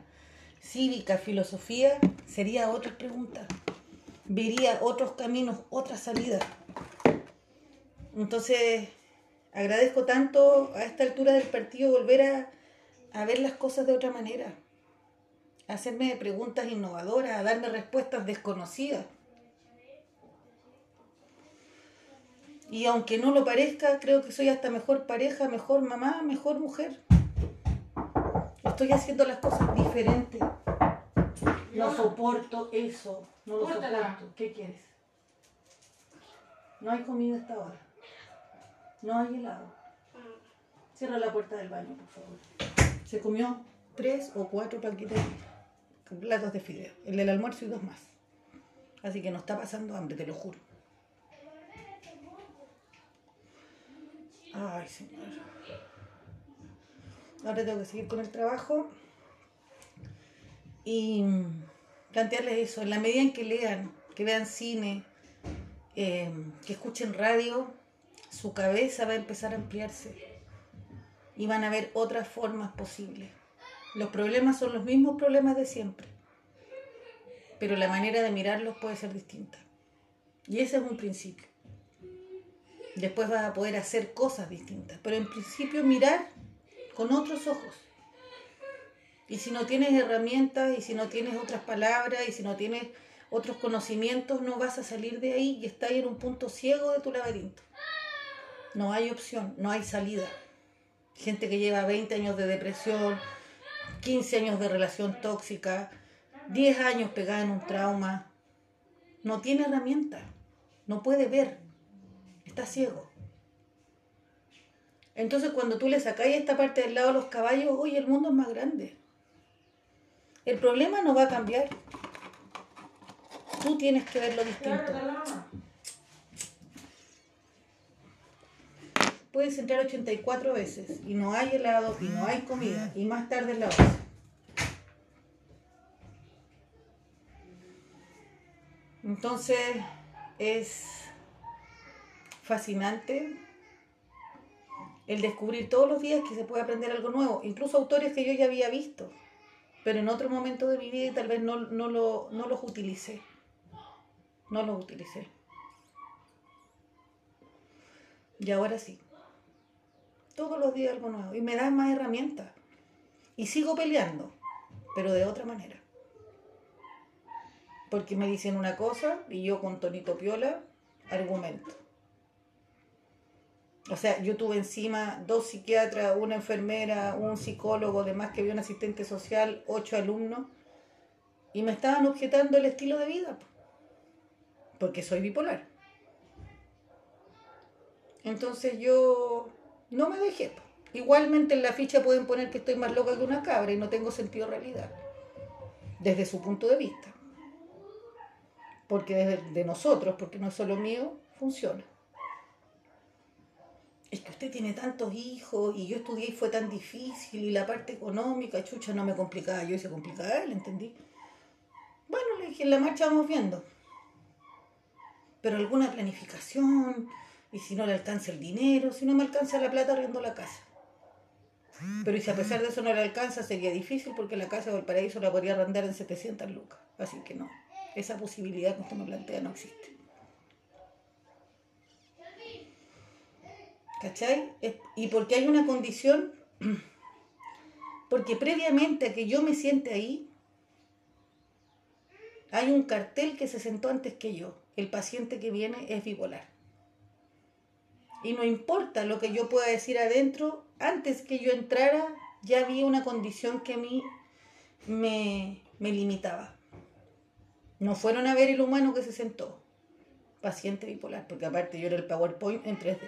Cívica, filosofía, sería otra pregunta. Vería otros caminos, otras salidas. Entonces, agradezco tanto a esta altura del partido volver a, a ver las cosas de otra manera. A hacerme preguntas innovadoras, a darme respuestas desconocidas. Y aunque no lo parezca, creo que soy hasta mejor pareja, mejor mamá, mejor mujer. Estoy haciendo las cosas diferentes. No soporto eso. No lo soporto. ¿Qué quieres? No hay comida hasta ahora. No hay helado. Cierra la puerta del baño, por favor. Se comió tres o cuatro paquetes, platos de fideo. El del almuerzo y dos más. Así que no está pasando hambre, te lo juro. Ay, señor. Ahora tengo que seguir con el trabajo y plantearles eso. En la medida en que lean, que vean cine, eh, que escuchen radio, su cabeza va a empezar a ampliarse y van a ver otras formas posibles. Los problemas son los mismos problemas de siempre, pero la manera de mirarlos puede ser distinta. Y ese es un principio. Después vas a poder hacer cosas distintas, pero en principio mirar con otros ojos. Y si no tienes herramientas, y si no tienes otras palabras, y si no tienes otros conocimientos, no vas a salir de ahí y estás en un punto ciego de tu laberinto. No hay opción, no hay salida. Gente que lleva 20 años de depresión, 15 años de relación tóxica, 10 años pegada en un trauma. No tiene herramientas, no puede ver, está ciego. Entonces cuando tú le sacáis esta parte del lado a los caballos, oye, el mundo es más grande. El problema no va a cambiar. Tú tienes que verlo distinto. Puedes entrar 84 veces y no hay helado y no hay comida y más tarde es la hora. Entonces es fascinante el descubrir todos los días que se puede aprender algo nuevo, incluso autores que yo ya había visto, pero en otro momento de mi vida y tal vez no, no, lo, no los utilicé. No los utilicé. Y ahora sí. Todos los días algo nuevo. Y me dan más herramientas. Y sigo peleando, pero de otra manera. Porque me dicen una cosa y yo con tonito piola argumento. O sea, yo tuve encima dos psiquiatras, una enfermera, un psicólogo, además que había un asistente social, ocho alumnos, y me estaban objetando el estilo de vida, po, porque soy bipolar. Entonces yo no me dejé. Igualmente en la ficha pueden poner que estoy más loca que una cabra y no tengo sentido realidad, desde su punto de vista. Porque desde de nosotros, porque no es solo mío, funciona es que usted tiene tantos hijos y yo estudié y fue tan difícil y la parte económica, chucha, no me complicaba yo y se complicaba él, ¿entendí? Bueno, le dije, en la marcha vamos viendo. Pero alguna planificación, y si no le alcanza el dinero, si no me alcanza la plata, arriendo la casa. Pero y si a pesar de eso no le alcanza, sería difícil porque la casa del paraíso la podría arrendar en 700 lucas. Así que no, esa posibilidad que usted me plantea no existe. ¿Cachai? Y porque hay una condición, [clears throat] porque previamente a que yo me siente ahí, hay un cartel que se sentó antes que yo. El paciente que viene es bipolar. Y no importa lo que yo pueda decir adentro, antes que yo entrara ya había una condición que a mí me, me limitaba. No fueron a ver el humano que se sentó, paciente bipolar, porque aparte yo era el PowerPoint en 3D.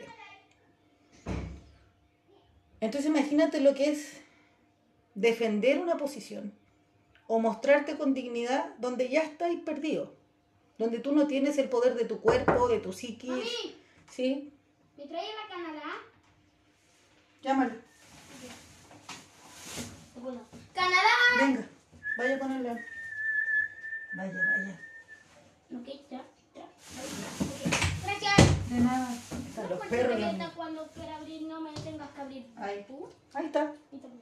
Entonces imagínate lo que es defender una posición o mostrarte con dignidad donde ya estáis perdido, donde tú no tienes el poder de tu cuerpo, de tu psiquis. ¿Sí? ¿Me trae la Canadá? Llámalo. Bueno, ¡Canadá! Venga, vaya a ponerla. Vaya, vaya. Ok, ya, ya. Gracias. De nada. Están los perros. cuando quiera abrir, no me tengas que abrir. Ahí. ¿Tú? Ahí está. Entonces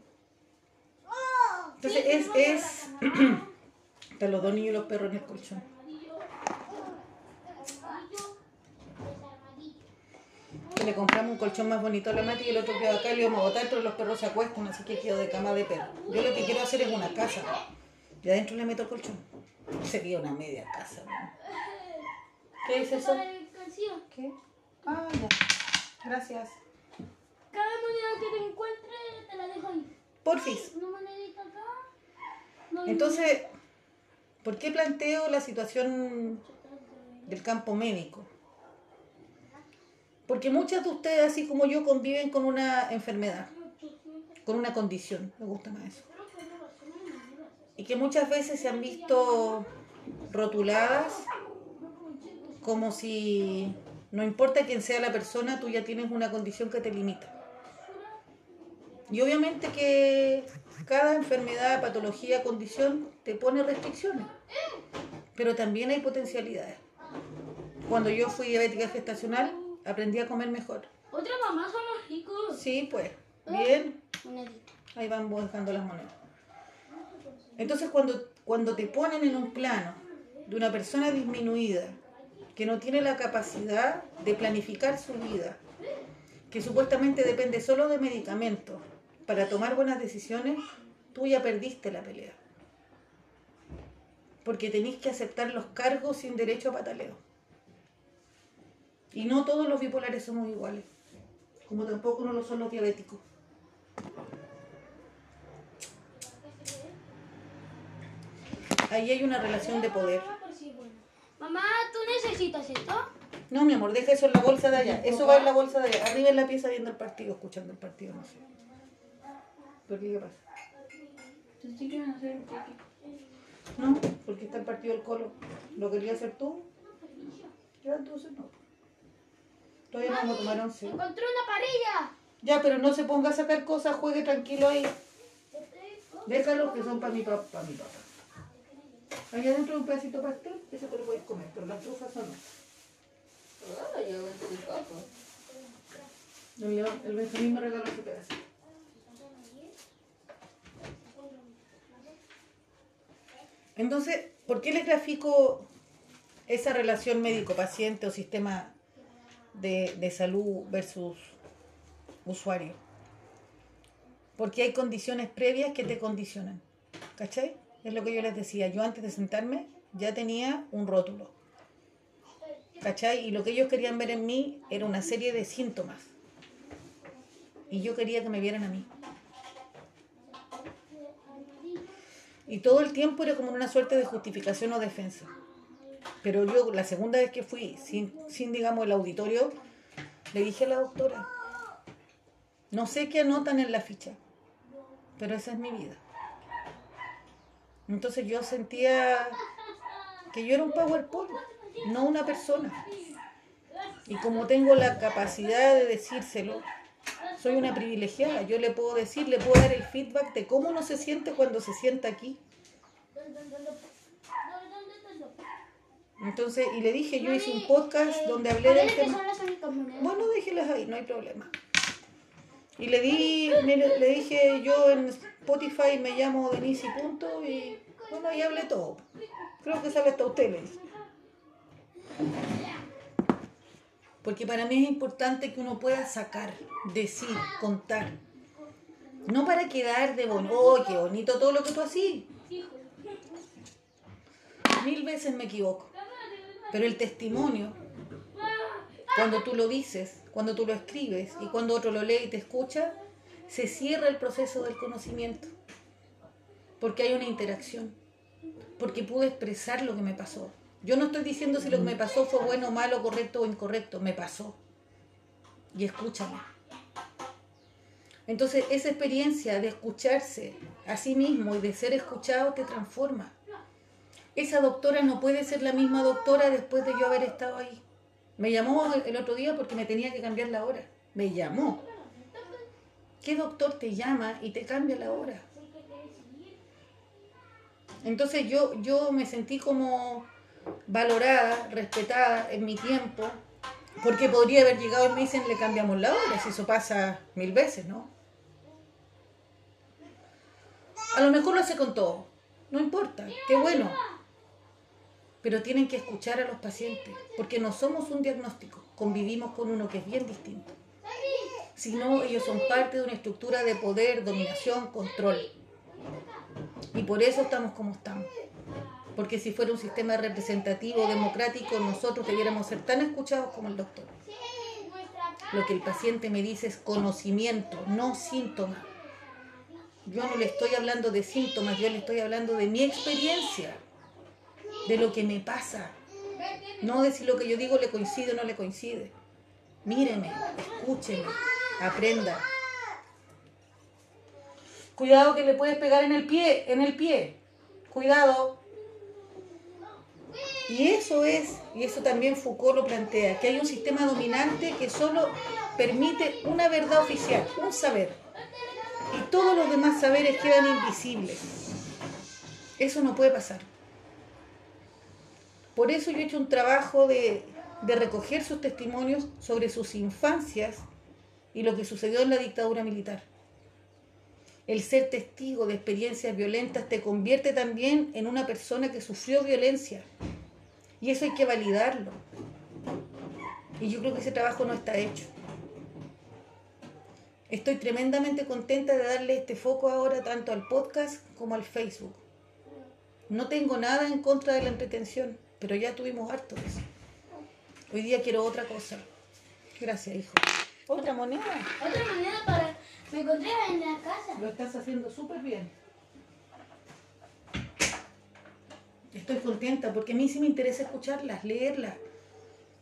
Sí, es, es, están los dos niños y los perros en el colchón. Que le compramos un colchón más bonito a la Mati y el otro quedó acá y lo íbamos a botar, pero los perros se acuestan, así que quedo de cama de perro. Yo lo que quiero hacer es una casa. Y adentro le meto el colchón. Sería una media casa. ¿no? ¿Qué es eso? ¿Qué? Ah, ya. Gracias. Cada moneda que te encuentre, te la dejo ahí. Porfis. Una monedita acá. Entonces, ¿por qué planteo la situación del campo médico? Porque muchas de ustedes, así como yo, conviven con una enfermedad, con una condición, me gusta más eso. Y que muchas veces se han visto rotuladas como si no importa quién sea la persona, tú ya tienes una condición que te limita. Y obviamente que cada enfermedad, patología, condición te pone restricciones, pero también hay potencialidades. Cuando yo fui diabética gestacional, aprendí a comer mejor. Otra mamá son los ricos. Sí, pues, bien, Monedita. ahí van buscando las monedas. Entonces cuando, cuando te ponen en un plano de una persona disminuida, que no tiene la capacidad de planificar su vida, que supuestamente depende solo de medicamentos para tomar buenas decisiones, tú ya perdiste la pelea. Porque tenéis que aceptar los cargos sin derecho a pataleo. Y no todos los bipolares somos iguales, como tampoco no lo son los diabéticos. Ahí hay una relación de poder. Mamá, ¿tú necesitas esto? No, mi amor, deja eso en la bolsa de allá. Eso va en la bolsa de allá. Arriba en la pieza viendo el partido, escuchando el partido, no sé. ¿Por qué qué pasa? Sí hacer No, porque está el partido del colo. ¿Lo quería hacer tú? Ya, entonces no. Todavía no vamos a tomar once. Encontré una parilla. Ya, pero no se ponga a sacar cosas, juegue tranquilo ahí. Déjalo que son para mi, pa- pa' mi papá. Allá adentro hay un pedacito de pastel, ese te lo puedes comer, pero las trufas son no. El, León- el Benjamín me regaló ese pedacito. Entonces, ¿por qué les grafico esa relación médico-paciente o sistema de, de salud versus usuario? Porque hay condiciones previas que te condicionan. ¿Cachai? Es lo que yo les decía. Yo antes de sentarme ya tenía un rótulo. ¿Cachai? Y lo que ellos querían ver en mí era una serie de síntomas. Y yo quería que me vieran a mí. Y todo el tiempo era como una suerte de justificación o defensa. Pero yo, la segunda vez que fui, sin, sin digamos, el auditorio, le dije a la doctora, no sé qué anotan en la ficha, pero esa es mi vida. Entonces yo sentía que yo era un PowerPoint, no una persona. Y como tengo la capacidad de decírselo, soy una privilegiada. Yo le puedo decir, le puedo dar el feedback de cómo uno se siente cuando se sienta aquí. Entonces, y le dije, yo hice un podcast donde hablé del tema. Bueno, déjelas ahí, no hay problema. Y le di, le, le dije yo en Spotify me llamo Denise y punto y bueno, y hablé todo. Creo que sabe hasta usted, le dije. Porque para mí es importante que uno pueda sacar, decir, contar. No para quedar de bonito, oh, qué bonito todo lo que tú así. Mil veces me equivoco. Pero el testimonio cuando tú lo dices, cuando tú lo escribes y cuando otro lo lee y te escucha, se cierra el proceso del conocimiento. Porque hay una interacción. Porque pude expresar lo que me pasó. Yo no estoy diciendo si lo que me pasó fue bueno, malo, correcto o incorrecto. Me pasó. Y escúchame. Entonces, esa experiencia de escucharse a sí mismo y de ser escuchado te transforma. Esa doctora no puede ser la misma doctora después de yo haber estado ahí. Me llamó el otro día porque me tenía que cambiar la hora. Me llamó. ¿Qué doctor te llama y te cambia la hora? Entonces yo, yo me sentí como valorada, respetada en mi tiempo, porque podría haber llegado y me dicen le cambiamos la hora, si eso pasa mil veces, ¿no? A lo mejor lo hace con todo, no importa, qué bueno. Pero tienen que escuchar a los pacientes, porque no somos un diagnóstico, convivimos con uno que es bien distinto. Si no, ellos son parte de una estructura de poder, dominación, control. Y por eso estamos como estamos. Porque si fuera un sistema representativo, democrático, nosotros debiéramos ser tan escuchados como el doctor. Lo que el paciente me dice es conocimiento, no síntoma. Yo no le estoy hablando de síntomas, yo le estoy hablando de mi experiencia, de lo que me pasa. No de si lo que yo digo le coincide o no le coincide. Míreme, escúcheme, aprenda. Cuidado que le puedes pegar en el pie, en el pie. Cuidado. Y eso es, y eso también Foucault lo plantea, que hay un sistema dominante que solo permite una verdad oficial, un saber. Y todos los demás saberes quedan invisibles. Eso no puede pasar. Por eso yo he hecho un trabajo de, de recoger sus testimonios sobre sus infancias y lo que sucedió en la dictadura militar. El ser testigo de experiencias violentas te convierte también en una persona que sufrió violencia. Y eso hay que validarlo. Y yo creo que ese trabajo no está hecho. Estoy tremendamente contenta de darle este foco ahora tanto al podcast como al Facebook. No tengo nada en contra de la entretención, pero ya tuvimos harto de eso. Hoy día quiero otra cosa. Gracias, hijo. Otra moneda. Otra moneda para... Me encontré en la casa. Lo estás haciendo súper bien. Estoy contenta porque a mí sí me interesa escucharlas, leerlas.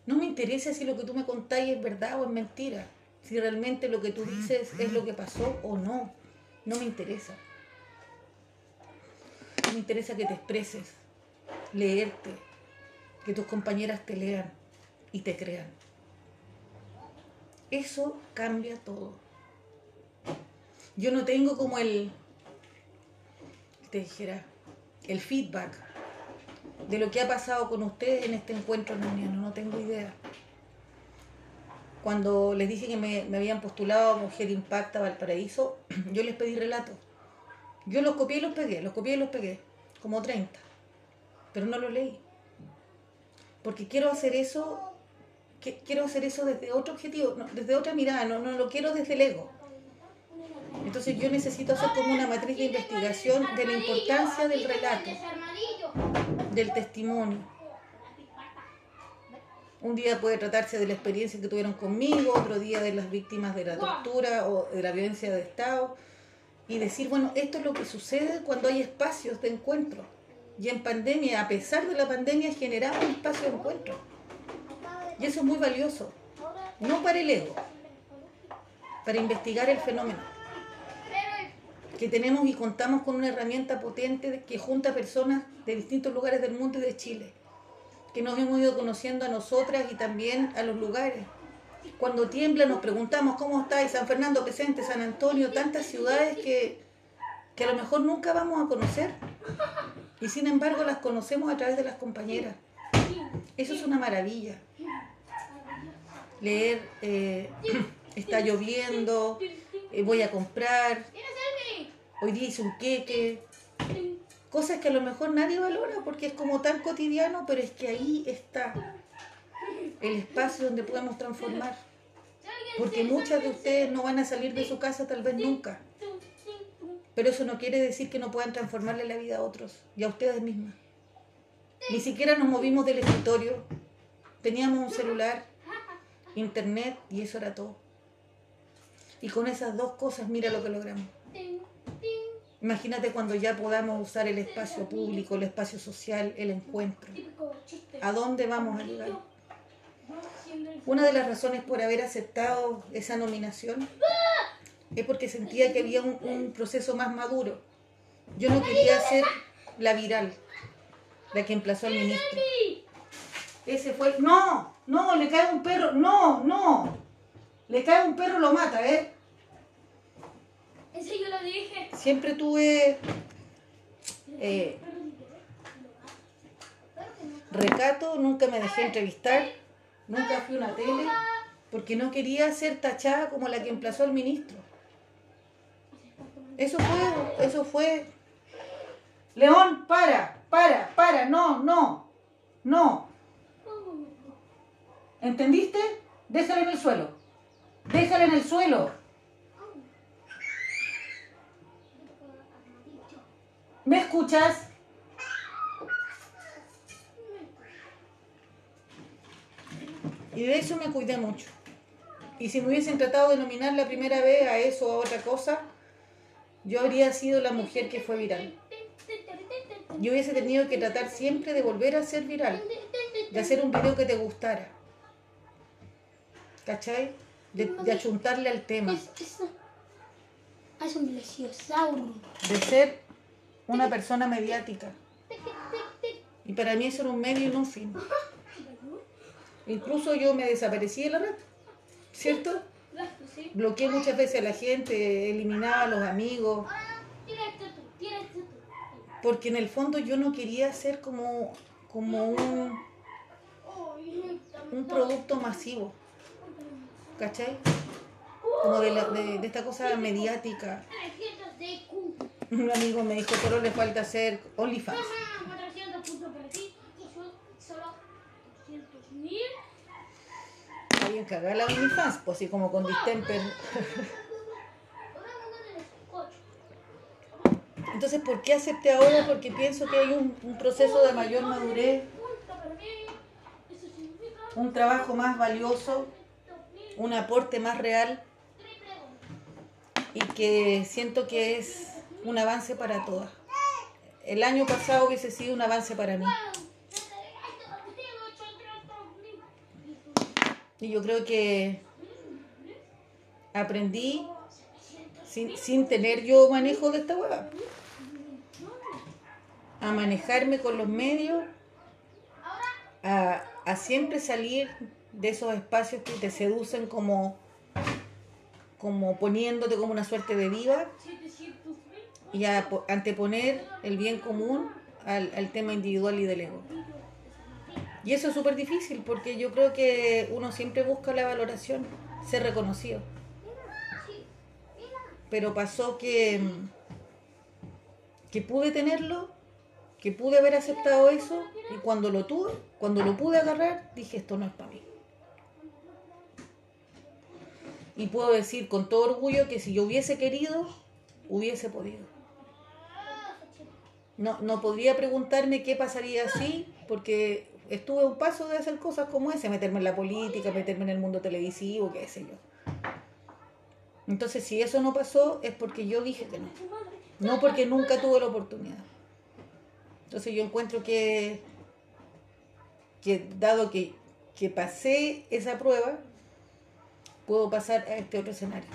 No me interesa si lo que tú me contáis es verdad o es mentira. Si realmente lo que tú dices es lo que pasó o no. No me interesa. Me interesa que te expreses, leerte, que tus compañeras te lean y te crean. Eso cambia todo. Yo no tengo como el, te dijera, el feedback de lo que ha pasado con ustedes en este encuentro en no tengo idea. Cuando les dije que me, me habían postulado a Mujer Impacta Valparaíso, [clears throat] yo les pedí relatos. Yo los copié y los pegué, los copié y los pegué, como 30, pero no los leí. Porque quiero hacer eso, quiero hacer eso desde otro objetivo, no, desde otra mirada, no, no lo quiero desde el ego. Entonces yo necesito hacer como una matriz de investigación de la importancia del relato, del testimonio. Un día puede tratarse de la experiencia que tuvieron conmigo, otro día de las víctimas de la tortura o de la violencia de Estado. Y decir, bueno, esto es lo que sucede cuando hay espacios de encuentro. Y en pandemia, a pesar de la pandemia, generamos un espacio de encuentro. Y eso es muy valioso. No para el ego, para investigar el fenómeno. Que tenemos y contamos con una herramienta potente que junta personas de distintos lugares del mundo y de Chile. Que nos hemos ido conociendo a nosotras y también a los lugares. Cuando tiembla nos preguntamos cómo está y San Fernando presente, San Antonio, tantas ciudades que, que a lo mejor nunca vamos a conocer. Y sin embargo las conocemos a través de las compañeras. Eso es una maravilla. Leer, eh, está lloviendo, eh, voy a comprar, hoy día hice un queque. Cosas que a lo mejor nadie valora porque es como tan cotidiano, pero es que ahí está el espacio donde podemos transformar. Porque muchas de ustedes no van a salir de su casa tal vez nunca. Pero eso no quiere decir que no puedan transformarle la vida a otros y a ustedes mismas. Ni siquiera nos movimos del escritorio. Teníamos un celular, internet y eso era todo. Y con esas dos cosas mira lo que logramos. Imagínate cuando ya podamos usar el espacio público, el espacio social, el encuentro. ¿A dónde vamos a llegar? Una de las razones por haber aceptado esa nominación es porque sentía que había un, un proceso más maduro. Yo no quería ser la viral, la que emplazó al ministro. Ese fue... No, no, le cae un perro, no, no. Le cae un perro, lo mata, ¿eh? Ese yo lo dije. Siempre tuve eh, recato, nunca me dejé entrevistar, nunca fui a una tele, porque no quería ser tachada como la que emplazó al ministro. Eso fue, eso fue. León, para, para, para, no, no, no. ¿Entendiste? Déjala en el suelo. Déjala en el suelo. ¿Me escuchas? Y de eso me cuidé mucho. Y si me hubiesen tratado de nominar la primera vez a eso o a otra cosa, yo habría sido la mujer que fue viral. Yo hubiese tenido que tratar siempre de volver a ser viral, de hacer un video que te gustara. ¿Cachai? De, de achuntarle al tema, Es, un plesiosauro. de ser una persona mediática. Y para mí eso era un medio y no un fin. Incluso yo me desaparecí de la red, ¿cierto? Sí. Bloqueé muchas veces a la gente, eliminaba a los amigos, tú. porque en el fondo yo no quería ser como, como un, un producto masivo, ¿cachai? Como de, la- de- de esta cosa mediática. 300 de Q. Un amigo me dijo, solo le falta hacer OnlyFans. Ajá, 400 puntos para ti. Y yo solo 200 mil. Alguien caga la OnlyFans, pues así como con distemper. Entonces, ¿por qué acepté ahora? Porque pienso que hay un, un proceso de mayor madurez, un trabajo más valioso, un aporte más real y que siento que es un avance para todas. el año pasado hubiese sido un avance para mí. Y yo creo que aprendí sin, sin tener yo manejo de esta hueá. A manejarme con los medios, a, a siempre salir de esos espacios que te seducen como, como poniéndote como una suerte de diva y a po- anteponer el bien común al, al tema individual y del ego. Y eso es súper difícil porque yo creo que uno siempre busca la valoración, ser reconocido. Pero pasó que, que pude tenerlo, que pude haber aceptado eso y cuando lo tuve, cuando lo pude agarrar, dije esto no es para mí. Y puedo decir con todo orgullo que si yo hubiese querido, hubiese podido. No, no podría preguntarme qué pasaría así, porque estuve a un paso de hacer cosas como ese, meterme en la política, meterme en el mundo televisivo, qué sé yo. Entonces, si eso no pasó, es porque yo dije que no. No porque nunca tuve la oportunidad. Entonces, yo encuentro que, que dado que, que pasé esa prueba, puedo pasar a este otro escenario.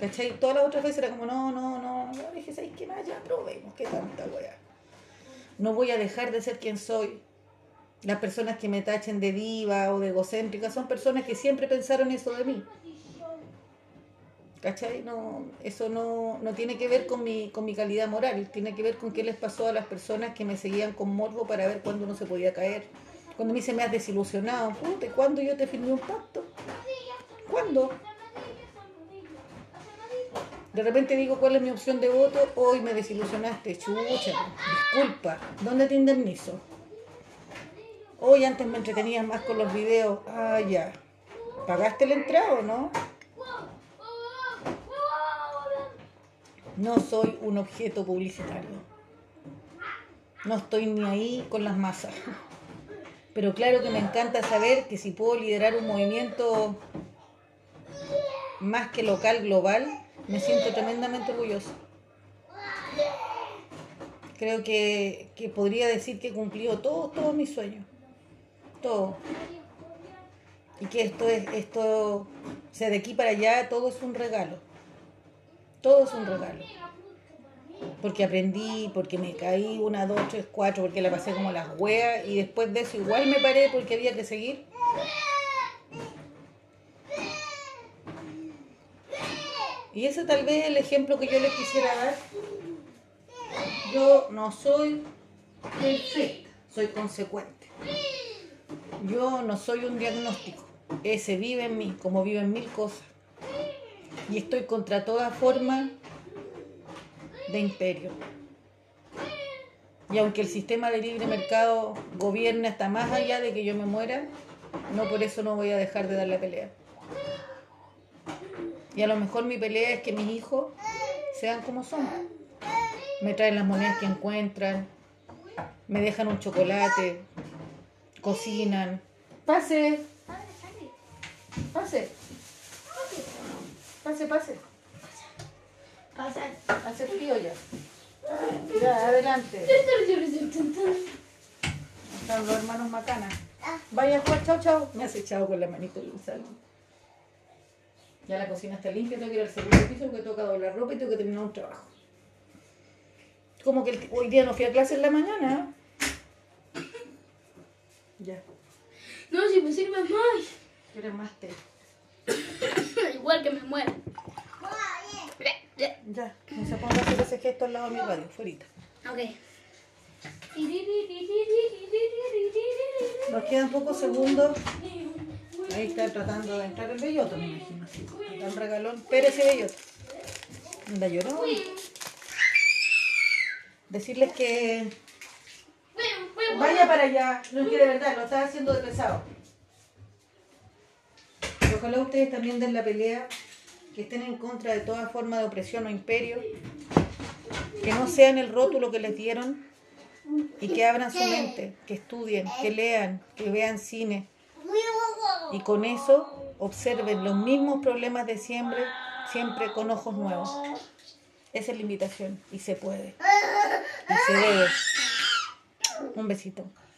¿Cachai? Todas las otras veces era como, no, no, no, no, dije, ¿sabes qué más? Ya probemos, qué tanta weá. No voy a dejar de ser quien soy. Las personas que me tachen de diva o de egocéntrica son personas que siempre pensaron eso de mí. ¿Cachai? No, eso no, no tiene que ver con mi, con mi calidad moral, tiene que ver con qué les pasó a las personas que me seguían con morbo para ver cuándo uno se podía caer. Cuando mí se me has desilusionado, puta, ¿cuándo yo te firmé un pacto? ¿Cuándo? De repente digo cuál es mi opción de voto, hoy me desilusionaste, chucha, disculpa, ¿dónde te indemnizo? Hoy antes me entretenías más con los videos, ah ya, ¿pagaste la entrada o no? No soy un objeto publicitario. No estoy ni ahí con las masas. Pero claro que me encanta saber que si puedo liderar un movimiento más que local, global, me siento tremendamente orgullosa. Creo que, que podría decir que he cumplido todos todos mis sueños. Y que esto es, esto, o sea, de aquí para allá todo es un regalo. Todo es un regalo. Porque aprendí, porque me caí una, dos, tres, cuatro, porque la pasé como las weas y después de eso igual me paré porque había que seguir. Y ese tal vez es el ejemplo que yo les quisiera dar. Yo no soy perfecta, soy consecuente. Yo no soy un diagnóstico. Ese vive en mí, como viven mil cosas. Y estoy contra toda forma de imperio. Y aunque el sistema de libre mercado gobierne hasta más allá de que yo me muera, no por eso no voy a dejar de dar la pelea. Y a lo mejor mi pelea es que mis hijos sean como son. Me traen las monedas que encuentran, me dejan un chocolate, cocinan. Pase, pase, pase, pase. Hace frío ya. Ya, adelante. Están los hermanos Macana. Vaya, Juan, chao, chao. Me has echado con la manito de Gonzalo. Ya la cocina está limpia, tengo que ir al segundo piso porque tengo que doblar ropa y tengo que terminar un trabajo. Como que el- hoy día no fui a clase en la mañana. Ya. No, si me sirve más. ¿Quieres más té? [coughs] Igual que me muero. Ya. No se ponga a hacer ese gesto al lado de mi radio, fuerita. Ok. Nos quedan pocos segundos. Ahí está tratando de entrar el belloto, me imagino. Está un regalón. Pero ese belloto. Anda llorón. Decirles que vaya para allá. No es que de verdad, lo estás haciendo de pesado. Ojalá ustedes también den la pelea, que estén en contra de toda forma de opresión o imperio, que no sean el rótulo que les dieron y que abran su mente, que estudien, que lean, que vean cine y con eso observen los mismos problemas de siempre, siempre con ojos nuevos. Esa es la invitación y se puede. Y se ve. Un besito.